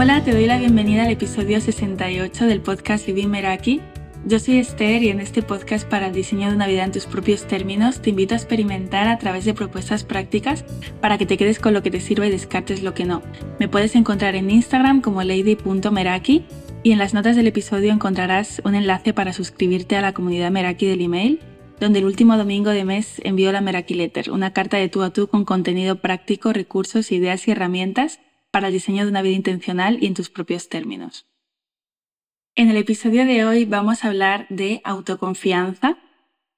Hola, te doy la bienvenida al episodio 68 del podcast Vivir Meraki. Yo soy Esther y en este podcast para el diseño de una vida en tus propios términos te invito a experimentar a través de propuestas prácticas para que te quedes con lo que te sirva y descartes lo que no. Me puedes encontrar en Instagram como lady.meraki y en las notas del episodio encontrarás un enlace para suscribirte a la comunidad Meraki del email, donde el último domingo de mes envío la Meraki Letter, una carta de tú a tú con contenido práctico, recursos, ideas y herramientas para el diseño de una vida intencional y en tus propios términos. En el episodio de hoy vamos a hablar de autoconfianza,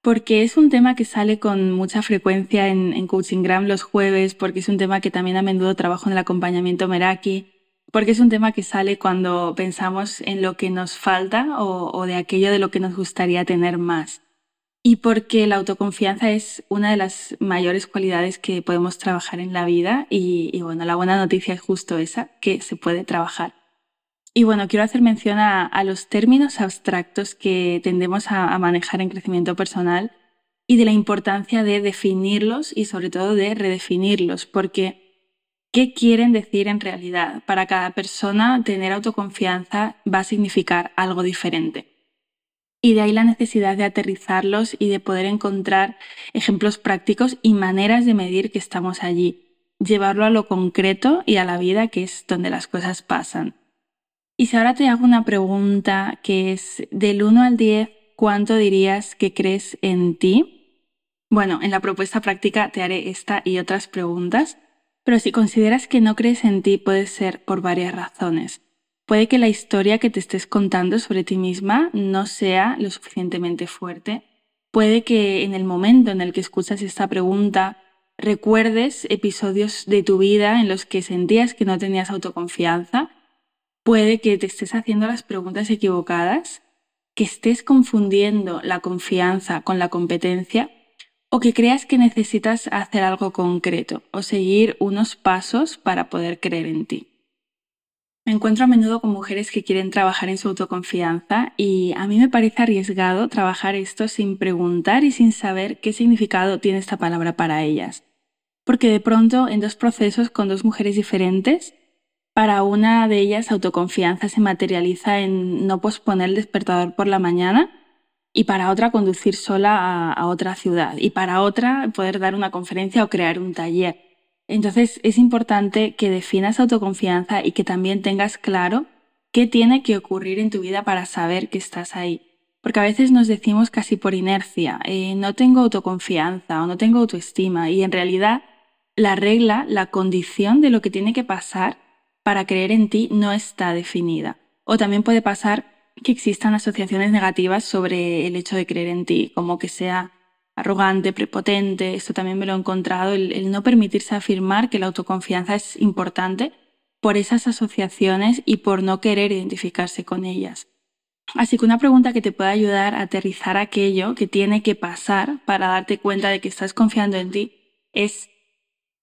porque es un tema que sale con mucha frecuencia en, en Coachingram los jueves, porque es un tema que también a menudo trabajo en el acompañamiento Meraki, porque es un tema que sale cuando pensamos en lo que nos falta o de aquello de lo que nos gustaría tener más y porque la autoconfianza es una de las mayores cualidades que podemos trabajar en la vida y, bueno, la buena noticia es justo esa, que se puede trabajar. Y bueno, quiero hacer mención a, los términos abstractos que tendemos a, manejar en crecimiento personal y de la importancia de definirlos y sobre todo de redefinirlos, porque ¿qué quieren decir en realidad? Para cada persona tener autoconfianza va a significar algo diferente. Y de ahí la necesidad de aterrizarlos y de poder encontrar ejemplos prácticos y maneras de medir que estamos allí, llevarlo a lo concreto y a la vida, que es donde las cosas pasan. Y si ahora te hago una pregunta que es del 1 al 10, ¿cuánto dirías que crees en ti? Bueno, en la propuesta práctica te haré esta y otras preguntas, pero si consideras que no crees en ti puede ser por varias razones. Puede que la historia que te estés contando sobre ti misma no sea lo suficientemente fuerte. Puede que en el momento en el que escuchas esta pregunta recuerdes episodios de tu vida en los que sentías que no tenías autoconfianza. Puede que te estés haciendo las preguntas equivocadas, que estés confundiendo la confianza con la competencia o que creas que necesitas hacer algo concreto o seguir unos pasos para poder creer en ti. Me encuentro a menudo con mujeres que quieren trabajar en su autoconfianza y a mí me parece arriesgado trabajar esto sin preguntar y sin saber qué significado tiene esta palabra para ellas. Porque de pronto en dos procesos con dos mujeres diferentes, para una de ellas autoconfianza se materializa en no posponer el despertador por la mañana y para otra conducir sola a, otra ciudad y para otra poder dar una conferencia o crear un taller. Entonces es importante que definas autoconfianza y que también tengas claro qué tiene que ocurrir en tu vida para saber que estás ahí. Porque a veces nos decimos casi por inercia, eh, no tengo autoconfianza o no tengo autoestima y en realidad la regla, la condición de lo que tiene que pasar para creer en ti no está definida. O también puede pasar que existan asociaciones negativas sobre el hecho de creer en ti, como que sea arrogante, prepotente, esto también me lo he encontrado, el, no permitirse afirmar que la autoconfianza es importante por esas asociaciones y por no querer identificarse con ellas. Así que una pregunta que te puede ayudar a aterrizar aquello que tiene que pasar para darte cuenta de que estás confiando en ti es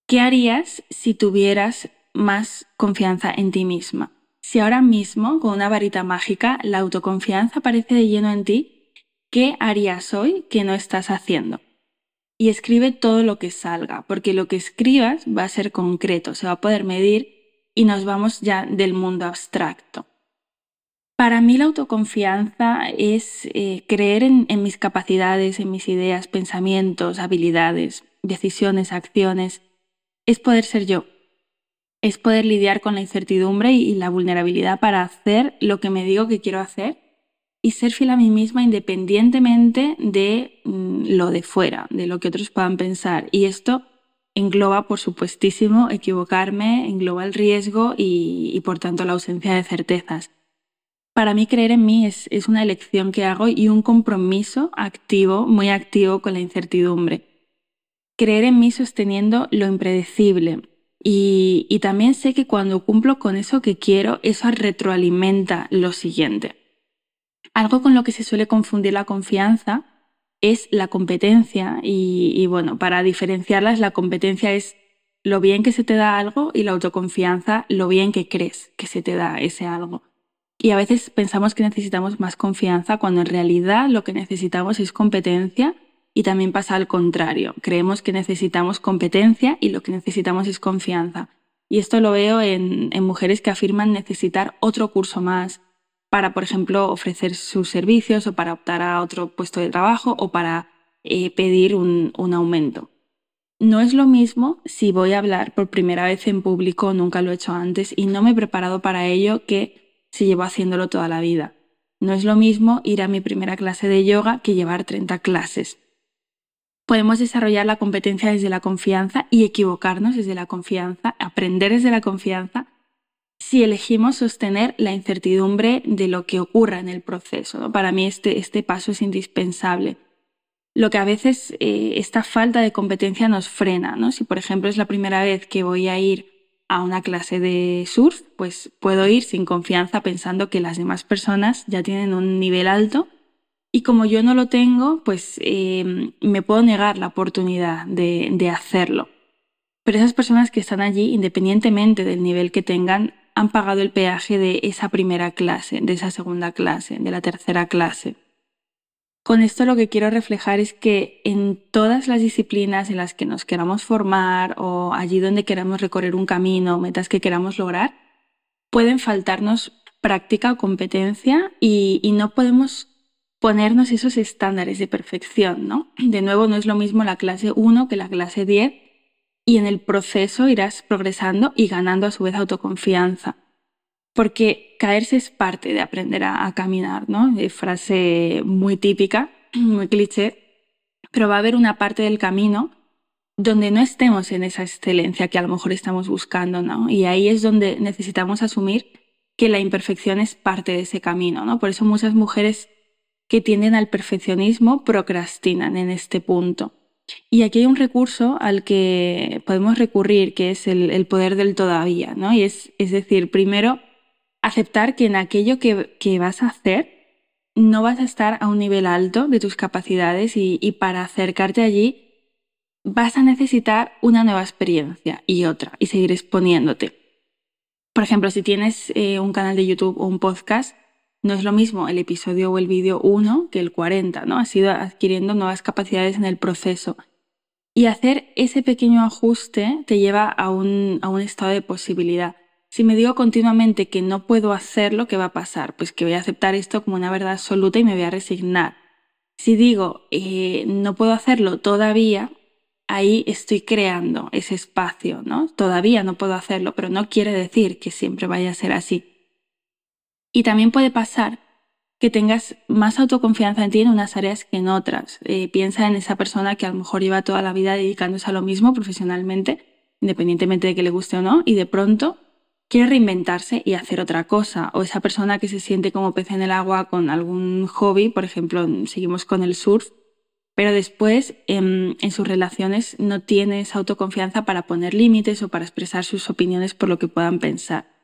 ¿qué harías si tuvieras más confianza en ti misma? Si ahora mismo, con una varita mágica, la autoconfianza aparece de lleno en ti, ¿Qué harías hoy que no estás haciendo? Y escribe todo lo que salga, porque lo que escribas va a ser concreto, se va a poder medir y nos vamos ya del mundo abstracto. Para mí la autoconfianza es eh, creer en, en mis capacidades, en mis ideas, pensamientos, habilidades, decisiones, acciones. Es poder ser yo. Es poder lidiar con la incertidumbre y la vulnerabilidad para hacer lo que me digo que quiero hacer y ser fiel a mí misma independientemente de mm, lo de fuera, de lo que otros puedan pensar. Y esto engloba, por supuestísimo, equivocarme, engloba el riesgo y, por tanto la ausencia de certezas. Para mí creer en mí es, una elección que hago y un compromiso activo, muy activo con la incertidumbre. Creer en mí sosteniendo lo impredecible. Y, y también sé que cuando cumplo con eso que quiero, eso retroalimenta lo siguiente. Algo con lo que se suele confundir la confianza es la competencia y, bueno, para diferenciarlas, la competencia es lo bien que se te da algo y la autoconfianza lo bien que crees que se te da ese algo. Y a veces pensamos que necesitamos más confianza cuando en realidad lo que necesitamos es competencia y también pasa al contrario. Creemos que necesitamos competencia y lo que necesitamos es confianza. Y esto lo veo en, mujeres que afirman necesitar otro curso más para, por ejemplo, ofrecer sus servicios o para optar a otro puesto de trabajo o para eh, pedir un, un aumento. No es lo mismo si voy a hablar por primera vez en público, nunca lo he hecho antes y no me he preparado para ello que si llevo haciéndolo toda la vida. No es lo mismo ir a mi primera clase de yoga que llevar 30 clases. Podemos desarrollar la competencia desde la confianza y equivocarnos desde la confianza, aprender desde la confianza, si elegimos sostener la incertidumbre de lo que ocurra en el proceso. Para mí este, este paso es indispensable lo que a veces eh, esta falta de competencia nos frena. ¿no? Si, por ejemplo, es la primera vez que voy a ir a una clase de surf, pues puedo ir sin confianza pensando que las demás personas ya tienen un nivel alto y como yo no lo tengo, pues em, me puedo negar la oportunidad de, de hacerlo. Pero esas personas que están allí, independientemente del nivel que tengan, han pagado el peaje de esa primera clase, de esa segunda clase, de la tercera clase. Con esto lo que quiero reflejar es que en todas las disciplinas en las que nos queramos formar o allí donde queramos recorrer un camino, metas que queramos lograr, pueden faltarnos práctica o competencia y, no podemos ponernos esos estándares de perfección, ¿no? De nuevo, no es lo mismo la clase 1 que la clase 10 y en el proceso irás progresando y ganando a su vez autoconfianza porque caerse es parte de aprender a, caminar, ¿no? De frase muy típica, muy cliché, pero va a haber una parte del camino donde no estemos en esa excelencia que a lo mejor estamos buscando, ¿no? Y ahí es donde necesitamos asumir que la imperfección es parte de ese camino, ¿no? Por eso muchas mujeres que tienden al perfeccionismo procrastinan en este punto. Y aquí hay un recurso al que podemos recurrir, que es el, poder del todavía, ¿no? Y es, es decir, primero, aceptar que en aquello que, vas a hacer no vas a estar a un nivel alto de tus capacidades y, para acercarte allí vas a necesitar una nueva experiencia y otra y seguir exponiéndote. Por ejemplo, si tienes eh, un canal de YouTube o un podcast, no es lo mismo el episodio o el vídeo 1 que el 40, ¿no? Has ido adquiriendo nuevas capacidades en el proceso. Y hacer ese pequeño ajuste te lleva a un, a un estado de posibilidad. Si me digo continuamente que no puedo hacerlo, ¿qué va a pasar? Pues que voy a aceptar esto como una verdad absoluta y me voy a resignar. Si digo eh, no puedo hacerlo todavía, ahí estoy creando ese espacio, ¿no? Todavía no puedo hacerlo, pero no quiere decir que siempre vaya a ser así. Y también puede pasar que tengas más autoconfianza en ti en unas áreas que en otras. Eh, piensa en esa persona que a lo mejor lleva toda la vida dedicándose a lo mismo profesionalmente, independientemente de que le guste o no, y de pronto quiere reinventarse y hacer otra cosa. O esa persona que se siente como pez en el agua con algún hobby, por ejemplo, seguimos con el surf, pero después en, sus relaciones no tiene esa autoconfianza para poner límites o para expresar sus opiniones por lo que puedan pensar.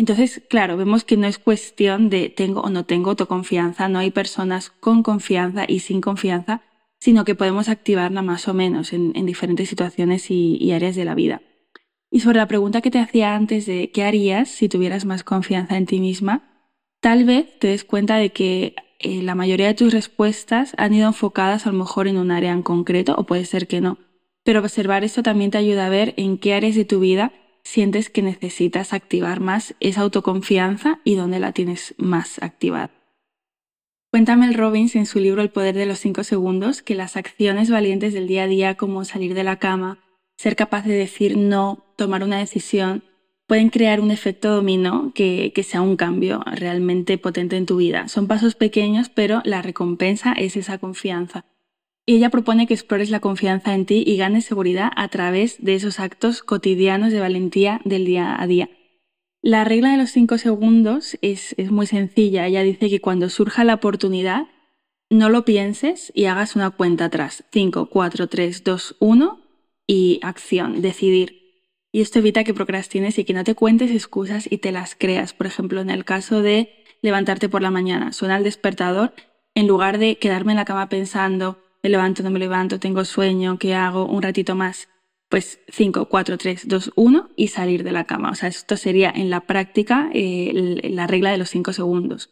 Entonces, claro, vemos que no es cuestión de tengo o no tengo autoconfianza, no hay personas con confianza y sin confianza, sino que podemos activarla más o menos en, diferentes situaciones y áreas de la vida. Y sobre la pregunta que te hacía antes de qué harías si tuvieras más confianza en ti misma, tal vez te des cuenta de que eh, la mayoría de tus respuestas han ido enfocadas a lo mejor en un área en concreto o puede ser que no. Pero observar esto también te ayuda a ver en qué áreas de tu vida sientes que necesitas activar más esa autoconfianza y dónde la tienes más activada. Cuéntame el Robbins en su libro El poder de los cinco segundos que las acciones valientes del día a día como salir de la cama, ser capaz de decir no, tomar una decisión, pueden crear un efecto dominó que, sea un cambio realmente potente en tu vida. Son pasos pequeños, pero la recompensa es esa confianza. Y ella propone que explores la confianza en ti y ganes seguridad a través de esos actos cotidianos de valentía del día a día. La regla de los cinco segundos es, es muy sencilla. Ella dice que cuando surja la oportunidad, no lo pienses y hagas una cuenta atrás. 5, 4, 3, 2, 1 y acción, decidir. Y esto evita que procrastines y que no te cuentes excusas y te las creas. Por ejemplo, en el caso de levantarte por la mañana, suena el despertador, en lugar de quedarme en la cama pensando, me levanto, no me levanto, tengo sueño, ¿qué hago? Un ratito más. Pues 5, 4, 3, 2, 1 y salir de la cama. O sea, esto sería en la práctica eh, la regla de los 5 segundos.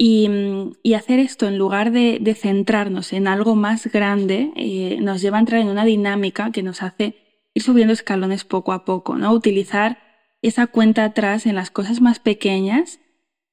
Y, hacer esto en lugar de, centrarnos en algo más grande eh, nos lleva a entrar en una dinámica que nos hace ir subiendo escalones poco a poco, ¿no? Utilizar esa cuenta atrás en las cosas más pequeñas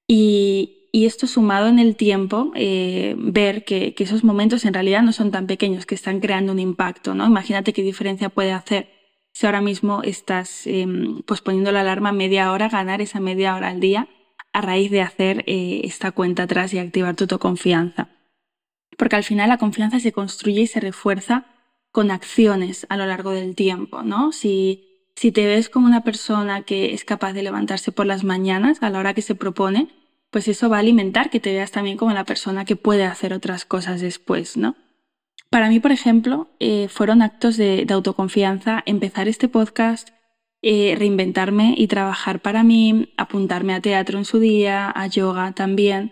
y, esto sumado en el tiempo, eh, ver que, esos momentos en realidad no son tan pequeños, que están creando un impacto, ¿no? Imagínate qué diferencia puede hacer si ahora mismo estás em, pues poniendo la alarma media hora, ganar esa media hora al día a raíz de hacer eh, esta cuenta atrás y activar tu autoconfianza. Porque al final la confianza se construye y se refuerza con acciones a lo largo del tiempo, ¿no? Si, si te ves como una persona que es capaz de levantarse por las mañanas a la hora que se propone, pues eso va a alimentar que te veas también como la persona que puede hacer otras cosas después, ¿no? Para mí, por ejemplo, eh, fueron actos de, autoconfianza empezar este podcast, eh, reinventarme y trabajar para mí, apuntarme a teatro en su día, a yoga también,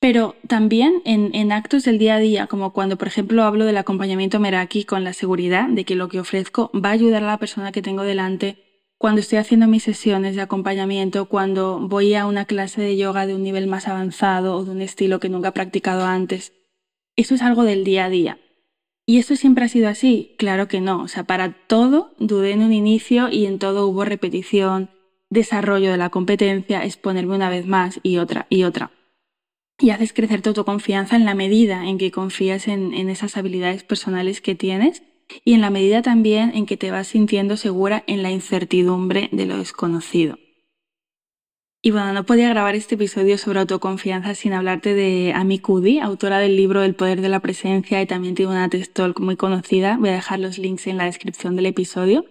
pero también en, actos del día a día, como cuando, por ejemplo, hablo del acompañamiento Meraki con la seguridad de que lo que ofrezco va a ayudar a la persona que tengo delante, cuando estoy haciendo mis sesiones de acompañamiento, cuando voy a una clase de yoga de un nivel más avanzado o de un estilo que nunca he practicado antes. Eso es algo del día a día. ¿Y esto siempre ha sido así? Claro que no. O sea, para todo dudé en un inicio y en todo hubo repetición, desarrollo de la competencia, exponerme una vez más y otra y otra. Y haces crecer tu autoconfianza en la medida en que confías en, en esas habilidades personales que tienes y en la medida también en que te vas sintiendo segura en la incertidumbre de lo desconocido. Y bueno, no podía grabar este episodio sobre autoconfianza sin hablarte de Amy Cuddy, autora del libro El poder de la presencia y también tiene una TED Talk muy conocida. Voy a dejar los links en la descripción del episodio.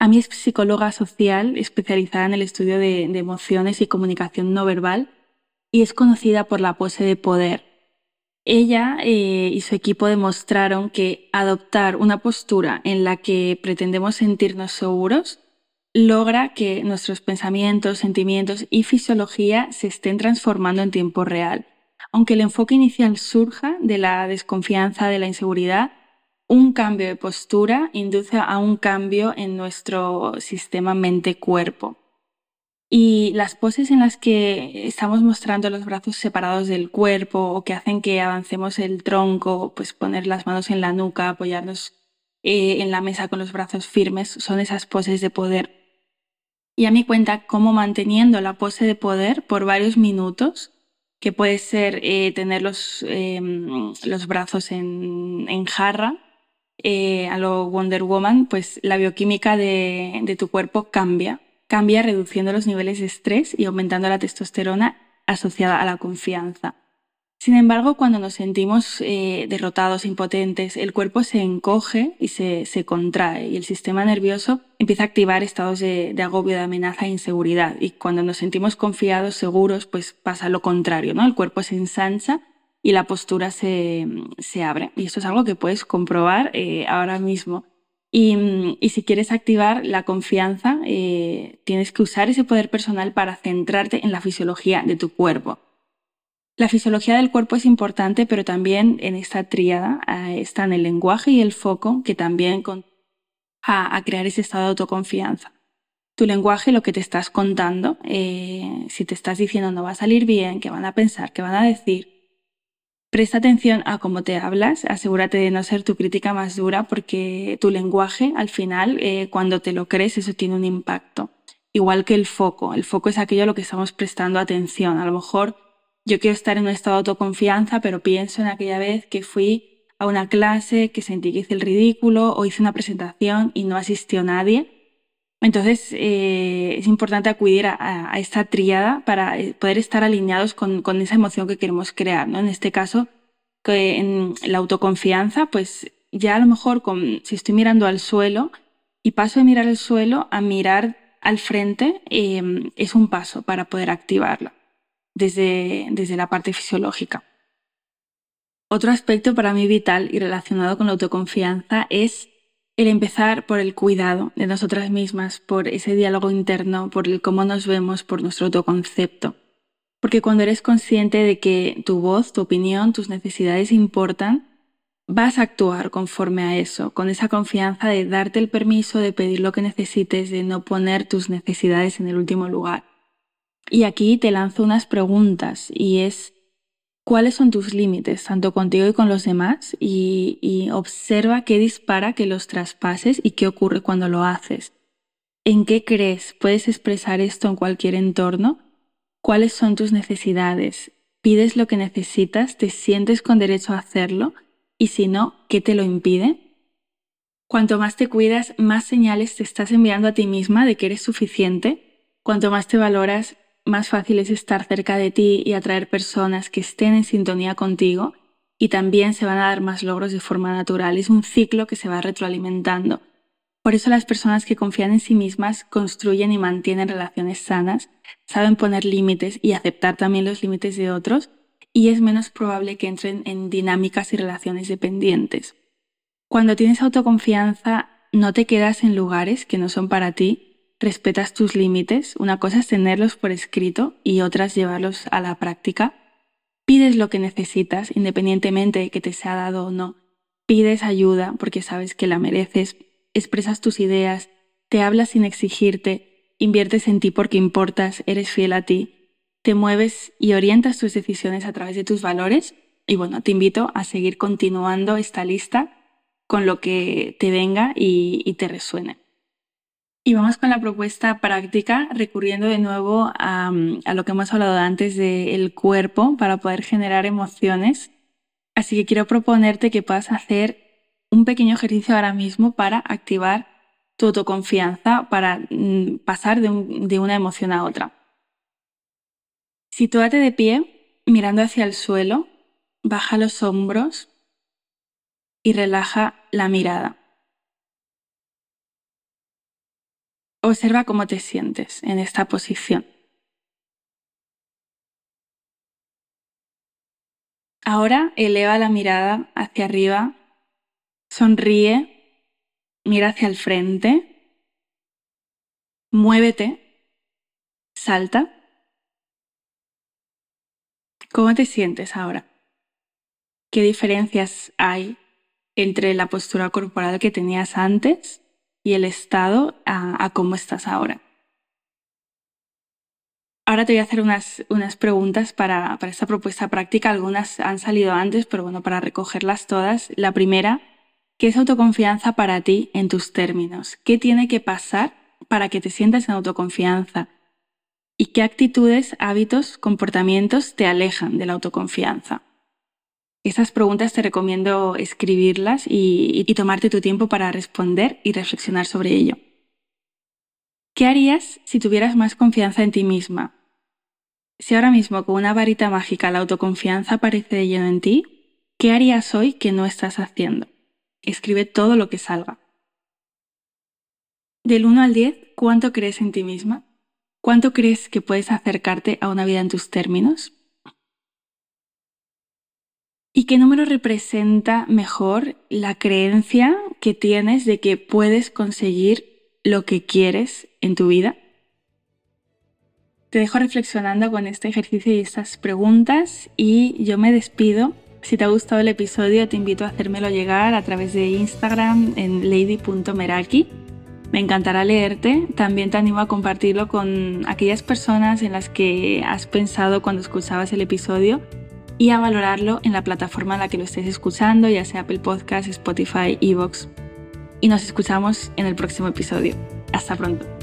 Amy es psicóloga social especializada en el estudio de, emociones y comunicación no verbal y es conocida por la pose de poder. Ella eh, y su equipo demostraron que adoptar una postura en la que pretendemos sentirnos seguros logra que nuestros pensamientos, sentimientos y fisiología se estén transformando en tiempo real. Aunque el enfoque inicial surja de la desconfianza, de la inseguridad, un cambio de postura induce a un cambio en nuestro sistema mente-cuerpo. Y las poses en las que estamos mostrando los brazos separados del cuerpo o que hacen que avancemos el tronco, pues poner las manos en la nuca, apoyarnos eh, en la mesa con los brazos firmes, son esas poses de poder y a mí cuenta cómo manteniendo la pose de poder por varios minutos, que puede ser eh, tener los, em, los, brazos en, en jarra, eh, a lo Wonder Woman, pues la bioquímica de, de tu cuerpo cambia. Cambia reduciendo los niveles de estrés y aumentando la testosterona asociada a la confianza. Sin embargo, cuando nos sentimos eh, derrotados, impotentes, el cuerpo se encoge y se, contrae y el sistema nervioso empieza a activar estados de, agobio, de amenaza e inseguridad. Y cuando nos sentimos confiados, seguros, pues pasa lo contrario, ¿no? El cuerpo se ensancha y la postura se, abre. Y esto es algo que puedes comprobar eh, ahora mismo. Y, si quieres activar la confianza, eh, tienes que usar ese poder personal para centrarte en la fisiología de tu cuerpo. La fisiología del cuerpo es importante, pero también en esta tríada eh, están el lenguaje y el foco, que también con a, crear ese estado de autoconfianza. Tu lenguaje, lo que te estás contando, eh, si te estás diciendo no va a salir bien, qué van a pensar, qué van a decir, presta atención a cómo te hablas, asegúrate de no ser tu crítica más dura, porque tu lenguaje, al final, eh, cuando te lo crees, eso tiene un impacto. Igual que el foco. El foco es aquello a lo que estamos prestando atención. A lo mejor yo quiero estar en un estado de autoconfianza, pero pienso en aquella vez que fui a una clase, que sentí que hice el ridículo o hice una presentación y no asistió nadie. Entonces eh, es importante acudir a, esta tríada para eh, poder estar alineados con, esa emoción que queremos crear. ¿no? En este caso, que en la autoconfianza, pues ya a lo mejor si estoy mirando al suelo y paso de mirar el suelo a mirar al frente, eh, es un paso para poder activarla desde, desde la parte fisiológica. Otro aspecto para mí vital y relacionado con la autoconfianza es el empezar por el cuidado de nosotras mismas, por ese diálogo interno, por el cómo nos vemos, por nuestro autoconcepto. Porque cuando eres consciente de que tu voz, tu opinión, tus necesidades importan, vas a actuar conforme a eso, con esa confianza de darte el permiso de pedir lo que necesites, de no poner tus necesidades en el último lugar. Y aquí te lanzo unas preguntas y es, cuáles son tus límites, tanto contigo y con los demás, y, y, observa qué dispara que los traspases y qué ocurre cuando lo haces. ¿En qué crees? ¿Puedes expresar esto en cualquier entorno? ¿Cuáles son tus necesidades? ¿Pides lo que necesitas? ¿Te sientes con derecho a hacerlo? Y si no, ¿qué te lo impide? Cuanto más te cuidas, más señales te estás enviando a ti misma de que eres suficiente. Cuanto más te valoras, más fácil es estar cerca de ti y atraer personas que estén en sintonía contigo y también se van a dar más logros de forma natural. Es un ciclo que se va retroalimentando. Por eso las personas que confían en sí mismas construyen y mantienen relaciones sanas, saben poner límites y aceptar también los límites de otros y es menos probable que entren en dinámicas y relaciones dependientes. Cuando tienes autoconfianza, no te quedas en lugares que no son para ti respetas tus límites. Una cosa es tenerlos por escrito y otra es llevarlos a la práctica. Pides lo que necesitas, independientemente de que te sea dado o no. Pides ayuda porque sabes que la mereces. Expresas tus ideas, te hablas sin exigirte, inviertes en ti porque importas, eres fiel a ti. Te mueves y orientas tus decisiones a través de tus valores. Y bueno, te invito a seguir continuando esta lista con lo que te venga y, y te resuene. Y vamos con la propuesta práctica, recurriendo de nuevo a, lo que hemos hablado antes del cuerpo para poder generar emociones. Así que quiero proponerte que puedas hacer un pequeño ejercicio ahora mismo para activar tu autoconfianza, para mm, pasar de, de una emoción a otra. Sitúate de pie, mirando hacia el suelo, baja los hombros y relaja la mirada. Observa cómo te sientes en esta posición. Ahora eleva la mirada hacia arriba, sonríe, mira hacia el frente, muévete, salta. ¿Cómo te sientes ahora? ¿Qué diferencias hay entre la postura corporal que tenías antes y el estado a, cómo estás ahora. Ahora te voy a hacer unas, unas preguntas para, para, esta propuesta práctica. Algunas han salido antes, pero bueno, para recogerlas todas. La primera, ¿qué es autoconfianza para ti en tus términos? ¿Qué tiene que pasar para que te sientas en autoconfianza? ¿Y qué actitudes, hábitos, comportamientos te alejan de la autoconfianza? Estas preguntas te recomiendo escribirlas y, tomarte tu tiempo para responder y reflexionar sobre ello. ¿Qué harías si tuvieras más confianza en ti misma? Si ahora mismo con una varita mágica la autoconfianza aparece de lleno en ti, ¿qué harías hoy que no estás haciendo? Escribe todo lo que salga. Del 1 al 10, ¿cuánto crees en ti misma? ¿Cuánto crees que puedes acercarte a una vida en tus términos? ¿Y qué número representa mejor la creencia que tienes de que puedes conseguir lo que quieres en tu vida? Te dejo reflexionando con este ejercicio y estas preguntas y yo me despido. Si te ha gustado el episodio te invito a hacérmelo llegar a través de Instagram en lady.meraki. Me encantará leerte. También te animo a compartirlo con aquellas personas en las que has pensado cuando escuchabas el episodio y a valorarlo en la plataforma en la que lo estés escuchando, ya sea Apple Podcast, Spotify, Evox. Y nos escuchamos en el próximo episodio. Hasta pronto.